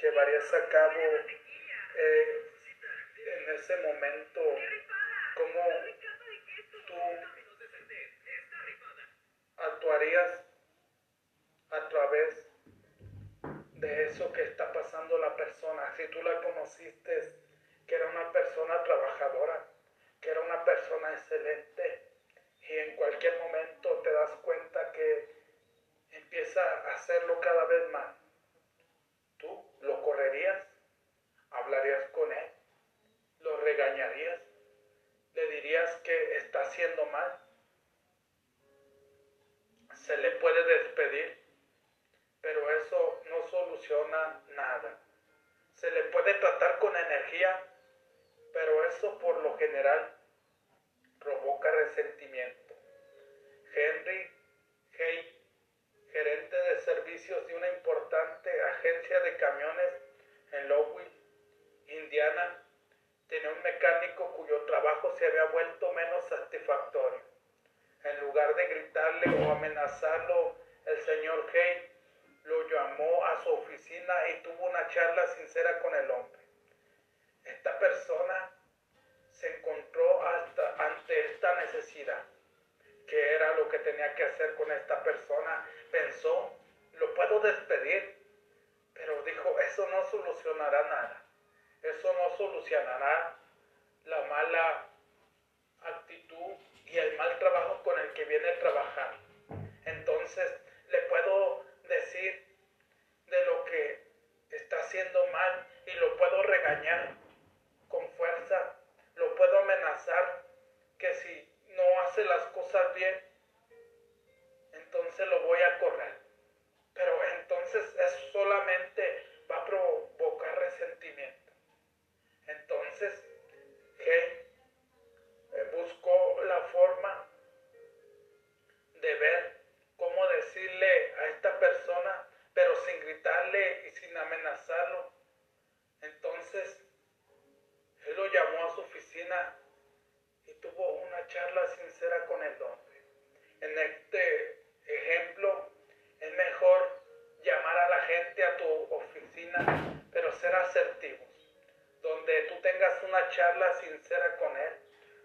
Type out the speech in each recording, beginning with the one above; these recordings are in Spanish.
llevarías a cabo eh, en ese momento? ¿Cómo tú actuarías a través de eso que está pasando la persona? Si tú la conociste, que era una persona trabajadora, que era una persona excelente, y en cualquier momento te das cuenta que empieza a hacerlo cada vez más. ¿Tú lo correrías? ¿Hablarías con él? ¿Lo regañarías? ¿Le dirías que está haciendo mal? Se le puede despedir, pero eso no soluciona nada. Se le puede tratar con energía, pero eso por lo general provoca resentimiento. Henry agencia de camiones en Lowville, Indiana, tenía un mecánico cuyo trabajo se había vuelto menos satisfactorio. En lugar de gritarle o amenazarlo, el señor Hay lo llamó a su oficina y tuvo una charla sincera con el hombre. Esta persona se encontró ante esta necesidad qué era lo que tenía que hacer con esta persona. Pensó, lo puedo despedir, pero dijo, eso no solucionará nada. Eso no solucionará la mala actitud y el mal trabajo con el que viene a trabajar. Pero ser asertivos, donde tú tengas una charla sincera con él,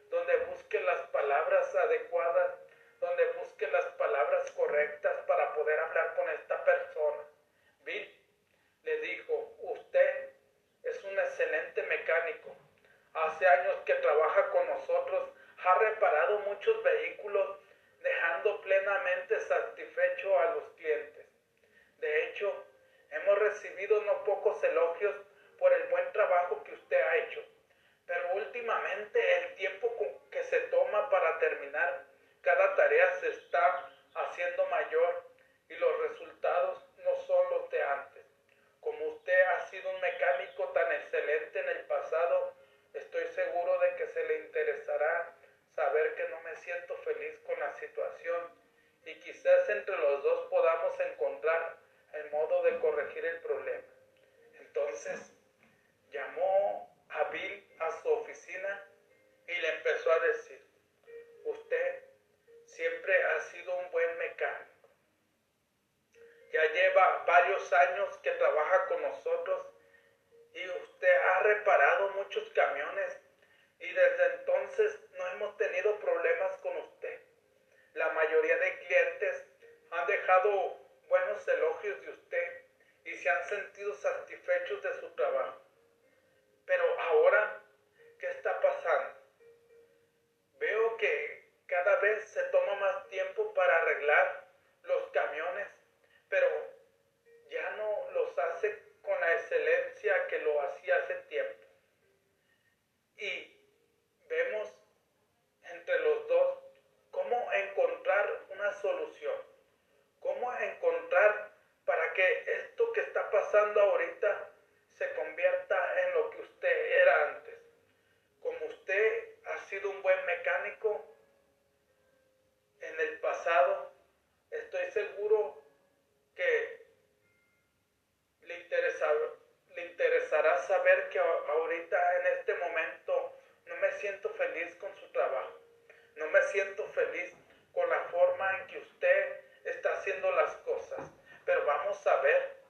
donde busques las palabras adecuadas, donde busques las palabras correctas para poder hablar con esta persona. Bill le dijo, usted es un excelente mecánico, hace años que trabaja con nosotros, ha reparado muchos vehículos, dejando plenamente satisfecho a los clientes. De hecho, hemos recibido no pocos elogios por el buen trabajo que usted ha hecho, pero últimamente el tiempo que se toma para terminar cada tarea se está haciendo mayor y los resultados no son los de antes. Como usted ha sido un mecánico tan excelente en el pasado, Estoy seguro de que se le interesará saber que no me siento feliz con la situación y quizás entre los dos podamos encontrar el modo de corregir el problema. Entonces llamó a Bill a su oficina y le empezó a decir, usted siempre ha sido un buen mecánico. Ya lleva varios años que trabaja con nosotros y usted ha reparado muchos camiones y desde entonces no hemos tenido problemas con usted. La mayoría de clientes han dejado buenos elogios de usted y se han sentido satisfechos de su trabajo. Pero ahora, ¿qué está pasando? Veo que cada vez se toma más tiempo para arreglar los camiones, pero ya no los hace con la excelencia que lo hacía hace tiempo. Y vemos entre los dos cómo encontrar una solución, cómo encontrar para que pasando ahorita se convierta en lo que usted era antes. Como usted ha sido un buen mecánico en el pasado, estoy seguro que le, le interesará saber que ahorita en este momento no me siento feliz con su trabajo. No me siento feliz con la forma en que usted está haciendo las cosas. Pero vamos a ver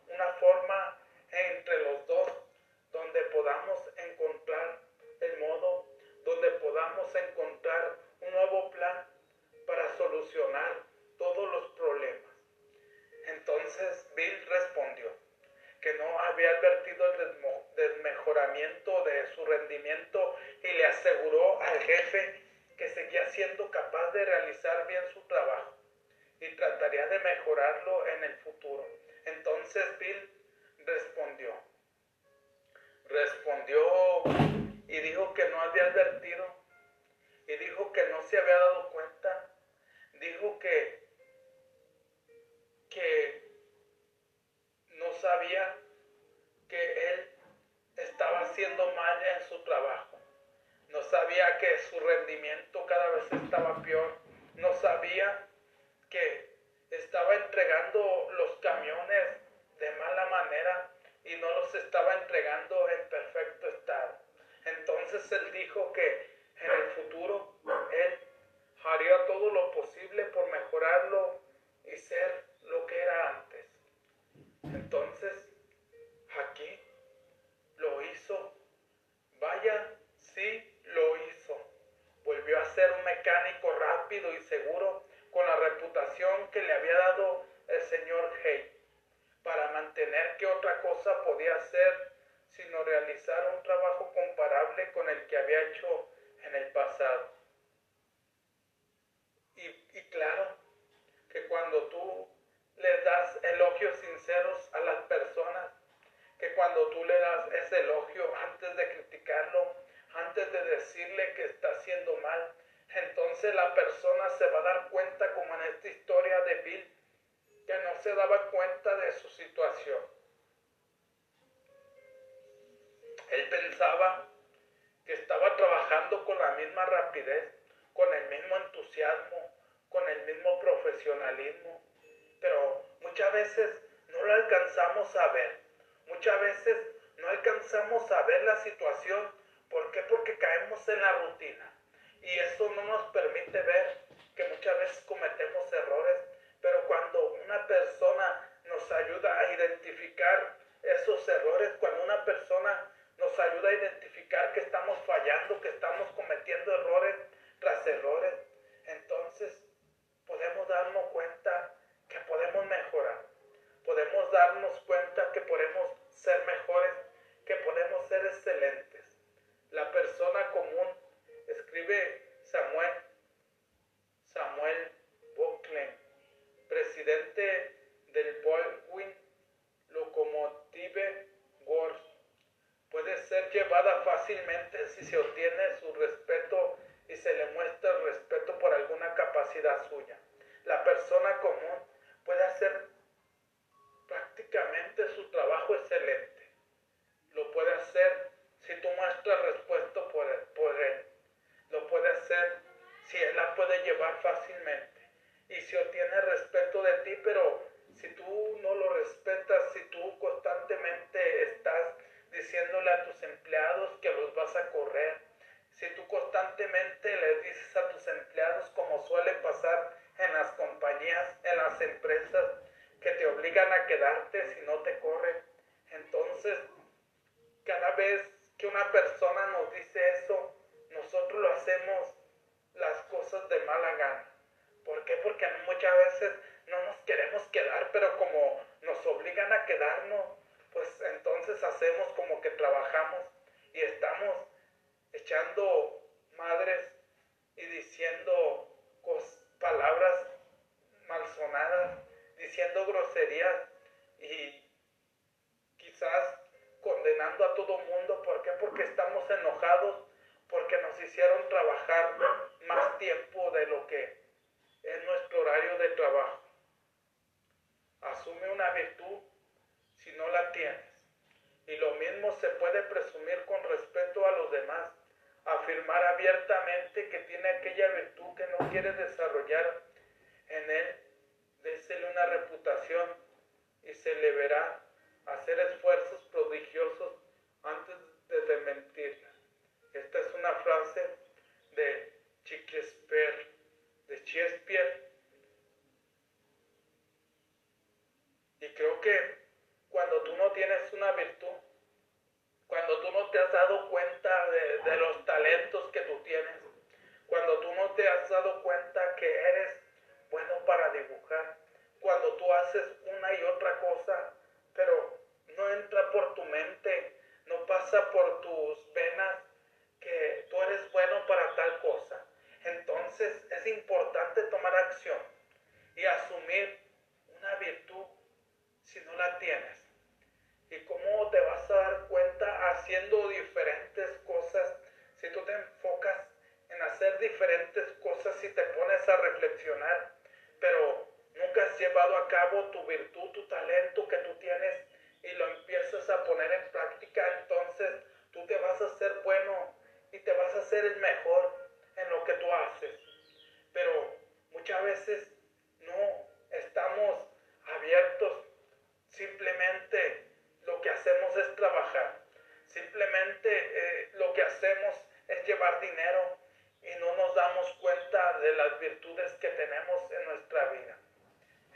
un trabajo comparable con el que había hecho en el pasado. Y, y claro que cuando tú le das elogios sinceros a las personas, que cuando tú le das ese elogio antes de criticarlo, antes de decirle que está haciendo mal, entonces la persona se va a dar cuenta, como en esta historia de Bill, que no se daba cuenta de su situación. Él pensaba que estaba trabajando con la misma rapidez, con el mismo entusiasmo, con el mismo profesionalismo, pero muchas veces no lo alcanzamos a ver. Muchas veces no alcanzamos a ver la situación. ¿Por qué? Porque caemos en la rutina. Y eso no nos permite ver que muchas veces cometemos errores, pero cuando una persona nos ayuda a identificar esos errores, cuando una persona nos ayuda a identificar que estamos fallando, que estamos cometiendo errores tras errores, entonces podemos darnos cuenta que podemos mejorar, podemos darnos cuenta que podemos ser mejores, que podemos ser excelentes. La persona común escribe Samuel, Samuel Buckland, presidente del Baldwin Locomotive puede ser llevada fácilmente si se obtiene su respeto y se le muestra el respeto por alguna capacidad suya. La persona común puede hacer prácticamente su trabajo excelente. Lo puede hacer si tú muestras respeto por él, por él lo puede hacer si Él la puede llevar fácilmente. Y si obtiene respeto de ti, pero si tú no lo respetas, si tú constantemente estás diciéndole a tus empleados que los vas a correr, si tú constantemente le dices a tus empleados, como suele pasar en las compañías, en las empresas, que te obligan a quedarte si no te corren, entonces cada vez que una persona nos dice eso, nosotros lo hacemos las cosas de mala gana. ¿Por qué? Porque muchas veces no nos queremos quedar, pero como nos obligan quedarnos, pues entonces hacemos como que trabajamos y estamos echando madres y diciendo palabras malsonadas, diciendo groserías y quizás condenando a todo mundo. ¿Por qué? Porque estamos enojados porque nos hicieron trabajar más tiempo de lo que es nuestro horario de trabajo. Asume una virtud no la tienes. Y lo mismo se puede presumir con respeto a los demás, afirmar abiertamente que tiene aquella virtud que no quiere desarrollar en él, désele una reputación y se le verá hacer esfuerzos prodigiosos antes de desmentirla. Esta es una frase de Shakespeare, de Shakespeare. Y creo que cuando tú no tienes una virtud, cuando tú no te has dado cuenta de, de, los talentos que tú tienes, cuando tú no te has dado cuenta que eres bueno para dibujar, cuando tú haces una y otra cosa, pero no entra por tu mente, no pasa por tus venas que tú eres bueno para tal cosa. Entonces es importante tomar acción y asumir una virtud si no la tienes. ¿Y cómo te vas a dar cuenta haciendo diferentes cosas si tú te enfocas en hacer diferentes cosas y te pones a reflexionar, pero nunca has llevado a cabo tu virtud, tu talento que tú tienes y lo empiezas a poner en práctica, entonces tú te vas a hacer bueno y te vas a hacer el mejor en lo que tú haces. Pero muchas veces no estamos abiertos, simplemente lo que hacemos es trabajar, simplemente eh, lo que hacemos es llevar dinero no nos damos cuenta de las virtudes que tenemos en nuestra vida.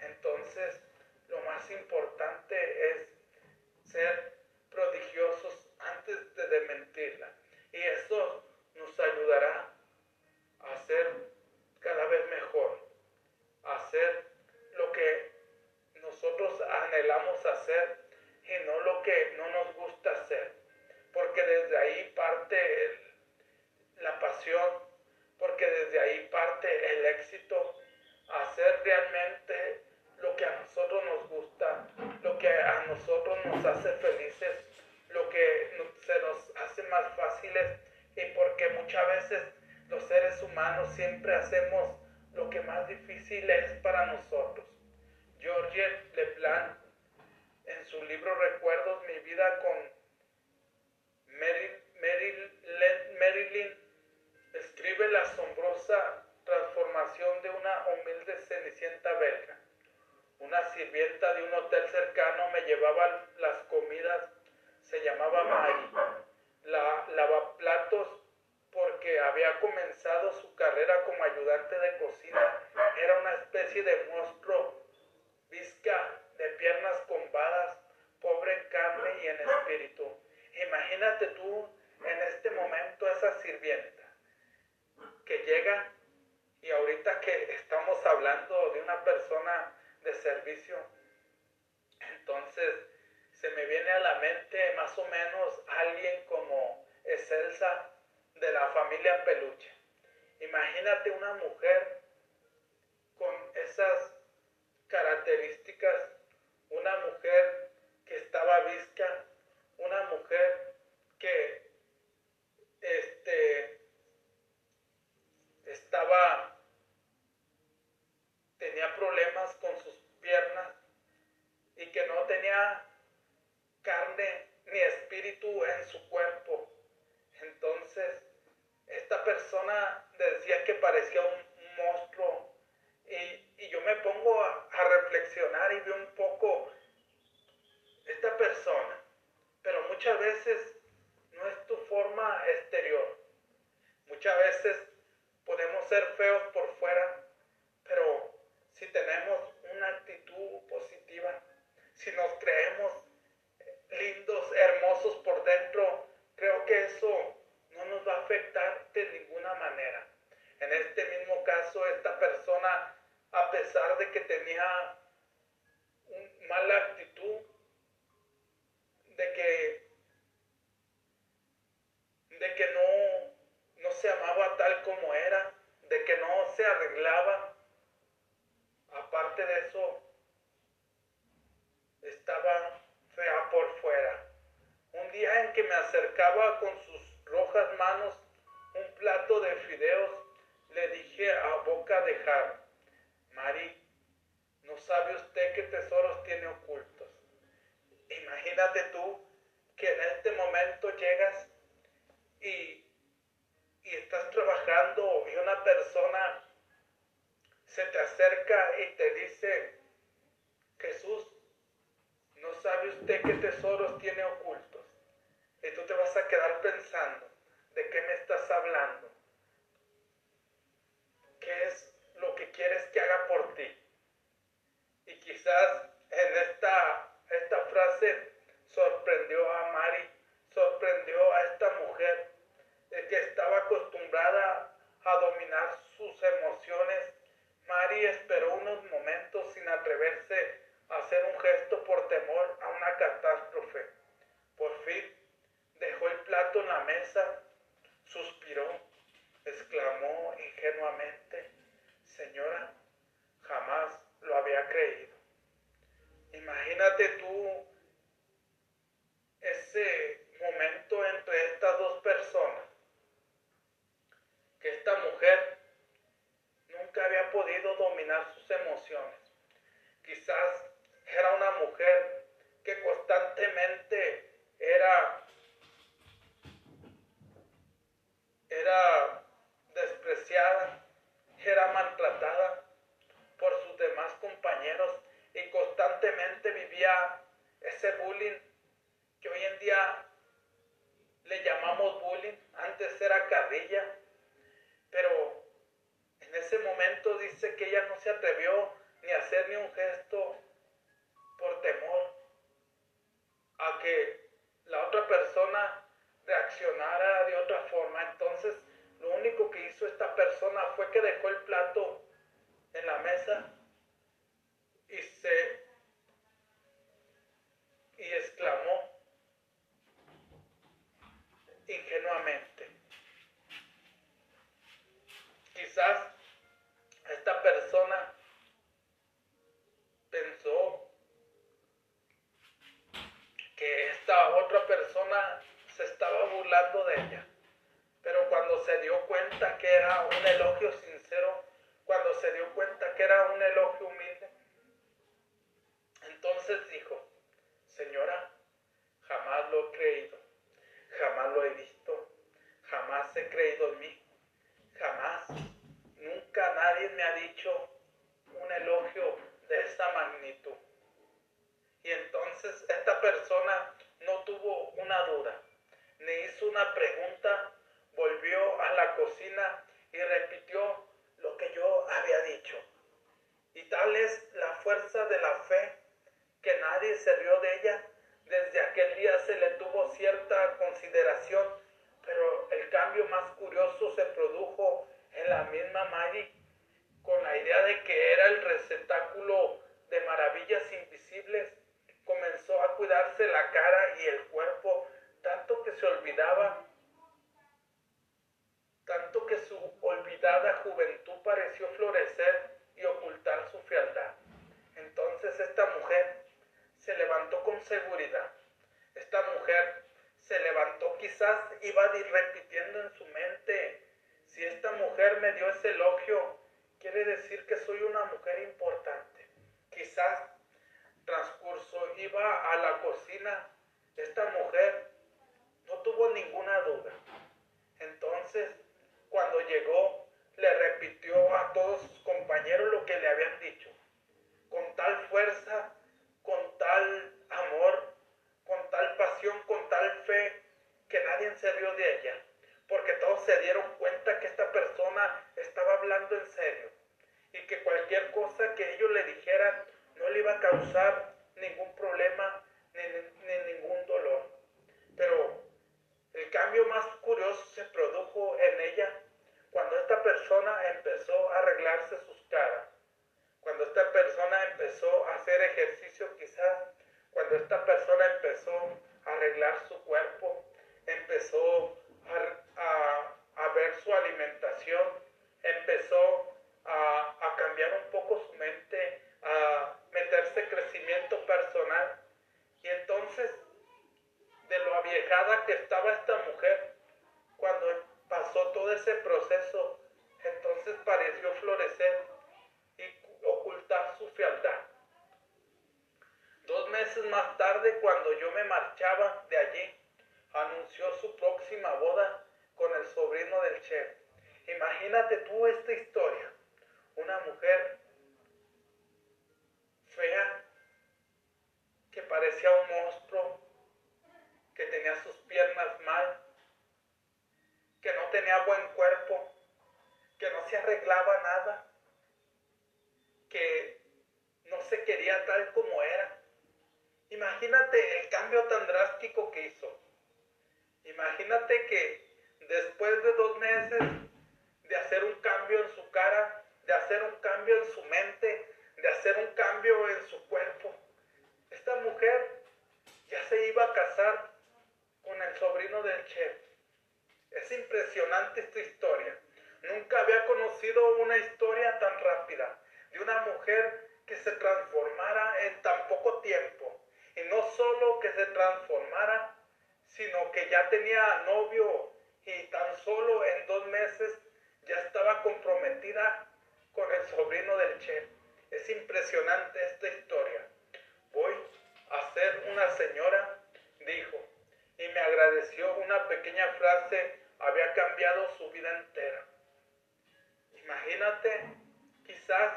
Entonces, lo más importante es ser prodigiosos antes de desmentirla. Y eso nos ayudará a ser cada vez las comidas, se llamaba Mari. La lavaplatos porque había comenzado su carrera como ayudante de cocina. Era una especie de monstruo, visca de piernas combadas, pobre en carne y en espíritu. Imagínate tú en este momento esa sirvienta que llega y ahorita que estamos hablando de una persona de servicio. Entonces se me viene a la mente más o menos alguien como Excelsa de la familia Peluche. Imagínate una mujer con esas características, una mujer que estaba visca, una mujer que este, estaba tenía problemas con sus piernas y que no tenía carne ni en su cuerpo. Entonces, esta persona decía que parecía un, monstruo y, yo me pongo a, a reflexionar y veo un poco esta persona, pero muchas veces no es tu forma exterior. Muchas veces podemos ser feos por fuera, pero si tenemos una actitud positiva, si nos creemos lindos, hermosos por dentro, creo que eso no nos va a afectar de ninguna manera. En este mismo esta persona, a pesar de que tenía mala actitud, de que, de que no, no se amaba tal como era, de que no se arreglaba, aparte de eso, estaba fea por fuera. Un día en que me acercaba con sus rojas manos un plato de fideos, le dije a boca de jar, Mari, ¿no sabe usted qué tesoros tiene ocultos? imagínate tú que en este momento llegas y, y estás trabajando y una persona se te acerca y te dice, Jesús, no sabe usted qué tesoros tiene ocultos. Y tú te vas a quedar pensando, ¿de qué me estás hablando? ¿Qué es lo que quieres que haga por ti? Y quizás en esta, esta frase sorprendió a Mari, sorprendió a esta mujer que estaba acostumbrada a dominar sus emociones. Mari esperó unos momentos sin atreverse a hacer un gesto por temor a una catástrofe. Por fin dejó el plato en la mesa, suspiró, exclamó ingenuamente, Señora, jamás lo había creído. Imagínate tú ese momento entre estas dos personas, que esta mujer nunca había podido dominar sus emociones. Quizás era una mujer que constantemente era, era despreciada, era maltratada por sus demás compañeros y constantemente vivía ese bullying que hoy en día le llamamos bullying, antes era carrilla, pero en ese momento dice que ella no se atrevió ni a hacer ni un gesto por temor a que la otra persona reaccionara de otra forma. Entonces, lo único que hizo esta persona fue que dejó el esta persona no tuvo una duda, ni hizo una pregunta, volvió a la cocina y repitió lo que yo había dicho. Y tal es la fuerza de la fe que nadie se rió de ella. Desde aquel día se le tuvo cierta consideración, pero el cambio más curioso se produjo en la misma Maggie, con la idea de que era el receptáculo de maravillas invisibles. Comenzó a cuidarse la cara y el cuerpo, tanto que se olvidaba, tanto que su olvidada juventud pareció florecer y ocultar su fealdad. Entonces esta mujer se levantó con seguridad. Esta mujer se levantó, quizás iba repitiendo en su mente, si esta mujer me dio ese elogio, quiere decir que soy una mujer importante. Quizás iba a la cocina, esta mujer no tuvo ninguna duda. Entonces, cuando llegó, le repitió a todos sus compañeros lo que le habían dicho, con tal fuerza con tal amor, con tal pasión, con tal fe, que nadie se rió de ella, porque todos se dieron cuenta que esta persona estaba hablando en serio y que cualquier cosa que ellos le dijeran no le iba a causar ningún problema ni, ni ningún dolor. Pero el cambio más curioso se produjo en ella cuando esta persona empezó a arreglarse sus caras cuando esta persona empezó a hacer ejercicio quizás, cuando esta persona empezó a arreglar su cuerpo, empezó a, ver su alimentación, empezó a, a cambiar un poco su mente, a meterse crecimiento personal. Y entonces, de lo aviejada que estaba esta mujer, cuando pasó todo ese proceso, entonces pareció florecer ocultar su fealdad. Dos meses meses más tarde, cuando yo me marchaba de allí, anunció su próxima boda con el sobrino del chef. Imagínate tú esta historia. Una mujer fea que parecía un monstruo, que tenía sus piernas mal, que no tenía buen cuerpo, que no se arreglaba nada, que no se quería tal como era. Imagínate el cambio tan drástico que hizo. Imagínate que después de dos meses en su mente, de hacer un cambio en su cuerpo, esta mujer ya se iba a casar con el sobrino del chef. Es impresionante esta historia. Nunca había conocido una historia tan rápida de una mujer que se transformara en tan poco tiempo. Y no solo que se transformara, sino que ya tenía novio y tan solo en dos meses ya estaba comprometida con el sobrino del chef. Es impresionante esta historia. Voy a ser una señora, dijo, y me agradeció una pequeña frase, había cambiado su vida entera. Imagínate, quizás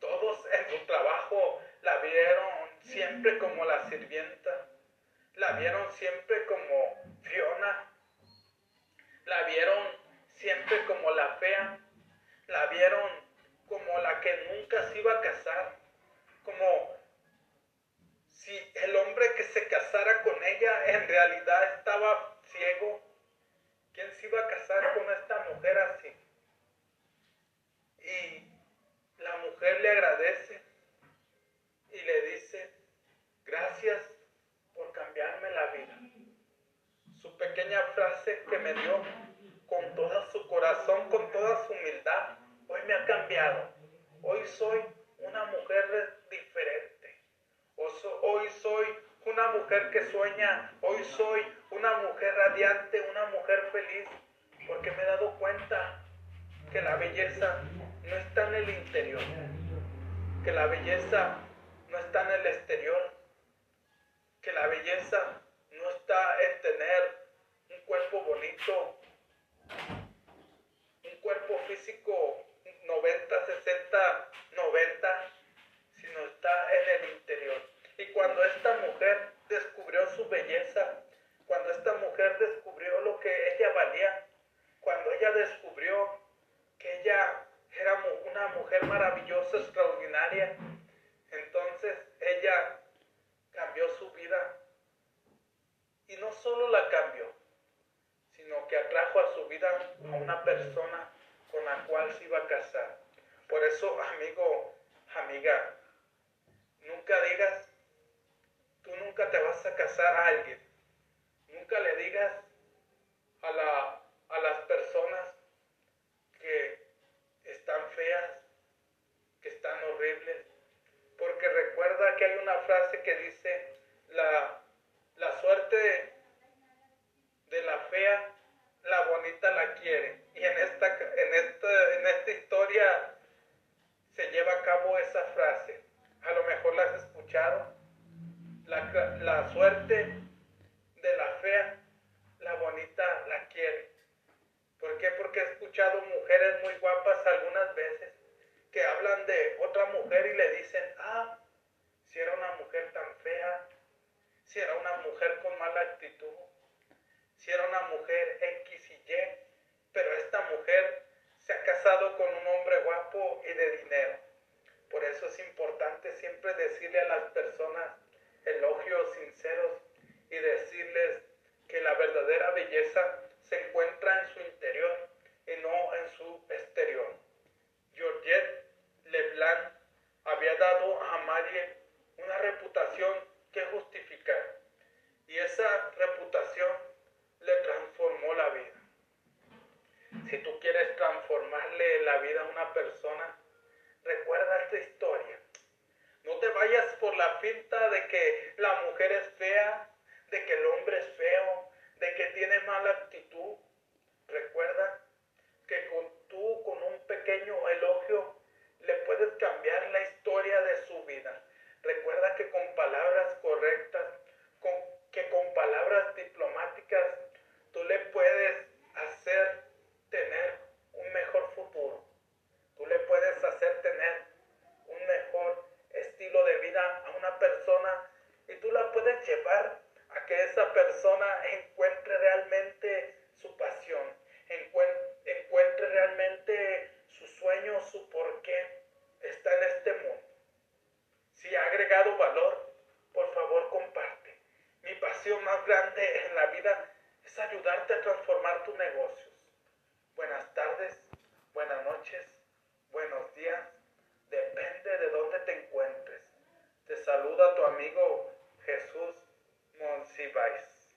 todos en su trabajo la vieron siempre como la sirvienta, la vieron siempre como Fiona, la vieron siempre como la fea, la vieron como la que nunca se iba a casar, como si el hombre que se casara con ella en realidad estaba ciego. ¿Quién se iba a casar con esta mujer así? Y la mujer le agradece y le dice, gracias por cambiarme la vida. Su pequeña frase que me dio con todo su corazón, con toda su humildad, hoy me ha cambiado. Hoy soy una mujer diferente. Hoy soy una mujer que sueña. Hoy soy una mujer radiante, una mujer feliz. Porque me he dado cuenta que la belleza no está en el interior. Que la belleza no está en el exterior. Que la belleza no está en tener un cuerpo bonito, un cuerpo físico 90, 60, 90, sino está en el interior. Y cuando esta mujer descubrió su belleza, cuando esta mujer descubrió lo que ella valía, cuando ella descubrió que ella era una mujer maravillosa, extraordinaria, entonces ella cambió su vida. Y no solo la cambió, sino que atrajo a su vida a una persona con la cual se iba a casar. Por eso, amigo, amiga, nunca digas, tú nunca te vas a casar a alguien. Nunca le digas a, la, a las personas que están feas, que están horribles. Porque recuerda que hay una frase que dice, la, la suerte de la fea, la bonita la quiere. Y en esta, en esta, en esta historia se lleva a cabo esa frase. A lo mejor la has escuchado. La, la suerte de la fea, la bonita la quiere. ¿Por qué? Porque he escuchado mujeres muy guapas algunas veces que hablan de otra mujer y le dicen, ah, si era una mujer tan fea, si era una mujer con mala actitud, si era una mujer X y Y, pero esta mujer se ha casado con un hombre guapo y de dinero. Por eso es importante siempre decirle a las personas elogios sinceros y decirles que la verdadera belleza se encuentra en su interior y no en su exterior. Georgette Leblanc había dado a Marie una reputación que justificar y esa reputación le transformó la vida. Si tú quieres transformarle la vida a una persona, recuerda esta historia. No te vayas por la finta de que la mujer es fea, de que el hombre es feo, de que tiene mala actitud. Recuerda que con tú, con un pequeño elogio, le puedes cambiar la historia de su vida. Recuerda que con